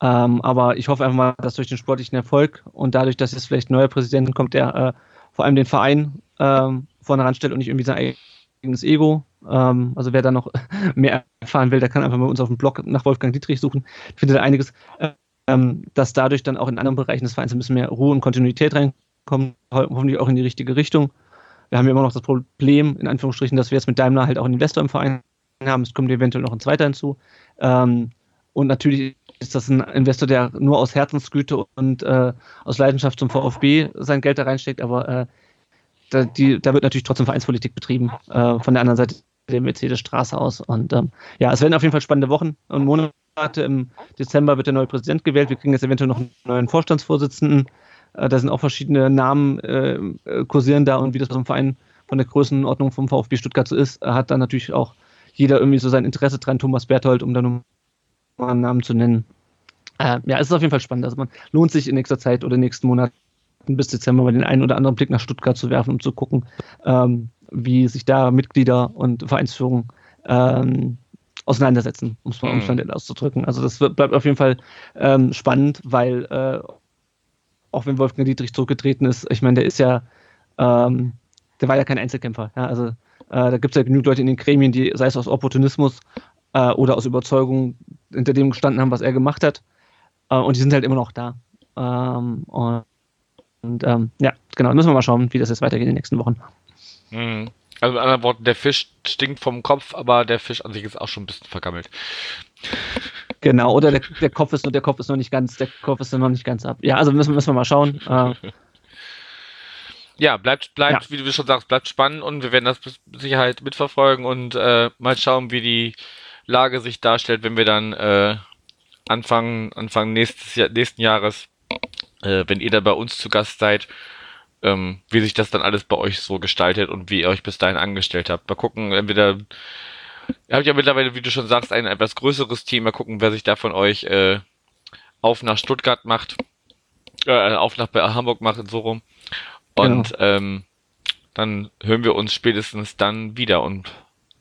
Ähm, aber ich hoffe einfach mal, dass durch den sportlichen Erfolg und dadurch, dass jetzt vielleicht ein neuer Präsident kommt, der äh, vor allem den Verein ähm, vorne ranstellt und nicht irgendwie sein eigenes Ego. Ähm, also wer da noch mehr erfahren will, der kann einfach mal uns auf dem Blog nach Wolfgang Dietrich suchen. Findet er einiges, ähm, dass dadurch dann auch in anderen Bereichen des Vereins ein bisschen mehr Ruhe und Kontinuität reinkommt, hoffentlich auch in die richtige Richtung. Wir haben ja immer noch das Problem, in Anführungsstrichen, dass wir jetzt mit Daimler halt auch einen Investor im Verein haben. Es kommt eventuell noch ein zweiter hinzu. Ähm, und natürlich ist das ein Investor, der nur aus Herzensgüte und äh, aus Leidenschaft zum VfB sein Geld da reinsteckt, aber äh, da, die, da, wird natürlich trotzdem Vereinspolitik betrieben, äh, von der anderen Seite der Mercedes-Straße aus. Und ähm, ja, es werden auf jeden Fall spannende Wochen und Monate. Im Dezember wird der neue Präsident gewählt. Wir kriegen jetzt eventuell noch einen neuen Vorstandsvorsitzenden. Äh, da sind auch verschiedene Namen äh, äh, kursieren da und wie das ein Verein von der Größenordnung vom VfB Stuttgart so ist, hat da natürlich auch jeder irgendwie so sein Interesse dran. Thomas Berthold, um da nur mal einen Namen zu nennen. Äh, ja, es ist auf jeden Fall spannend. Also man lohnt sich in nächster Zeit oder in den nächsten Monaten bis Dezember mal den einen oder anderen Blick nach Stuttgart zu werfen, um zu gucken, ähm, wie sich da Mitglieder und Vereinsführung ähm, auseinandersetzen, um es mal Mhm. umständlich auszudrücken. Also das wird, bleibt auf jeden Fall ähm, spannend, weil äh, auch wenn Wolfgang Dietrich zurückgetreten ist, ich meine, der ist ja, ähm, der war ja kein Einzelkämpfer. Ja? Also äh, da gibt es ja genug Leute in den Gremien, die, sei es aus Opportunismus äh, oder aus Überzeugung, hinter dem gestanden haben, was er gemacht hat. Äh, und die sind halt immer noch da. Ähm, und und ähm, ja, genau, müssen wir mal schauen, wie das jetzt weitergeht in den nächsten Wochen. Mhm. Also mit anderen Worten, der Fisch stinkt vom Kopf, aber der Fisch an sich ist auch schon ein bisschen vergammelt. Genau, oder der, der Kopf ist nur, der Kopf ist noch nicht ganz, der Kopf ist noch nicht ganz ab. Ja, also müssen, müssen wir mal schauen. Äh, Ja, bleibt, bleibt, wie du schon sagst, bleibt spannend und wir werden das mit Sicherheit mitverfolgen und äh, mal schauen, wie die Lage sich darstellt, wenn wir dann äh, Anfang, Anfang nächstes Jahr, nächsten Jahres, äh, wenn ihr da bei uns zu Gast seid, ähm, wie sich das dann alles bei euch so gestaltet und wie ihr euch bis dahin angestellt habt. Mal gucken, entweder ihr habt ja mittlerweile, wie du schon sagst, ein etwas größeres Team. Mal gucken, wer sich da von euch äh, auf nach Stuttgart macht, äh, auf nach Hamburg macht, so rum. Und ähm, dann hören wir uns spätestens dann wieder. Und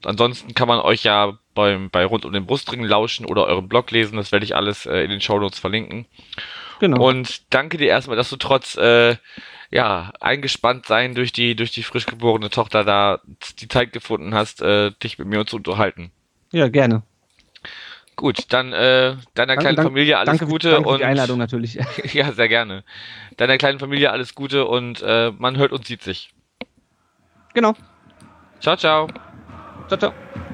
ansonsten kann man euch ja beim, bei Rund um den Brustring lauschen oder euren Blog lesen. Das werde ich alles äh, in den Shownotes verlinken. genau. Und danke dir erstmal, dass du trotz äh, ja, eingespannt sein durch die, durch die frisch geborene Tochter da die Zeit gefunden hast, äh, dich mit mir zu unterhalten. ja, gerne. Gut, dann äh, deiner kleinen danke, Familie alles danke, Gute danke für und die Einladung natürlich. ja, sehr gerne. Deiner kleinen Familie alles Gute und äh, man hört und sieht sich. genau. Ciao, ciao. Chao, chao.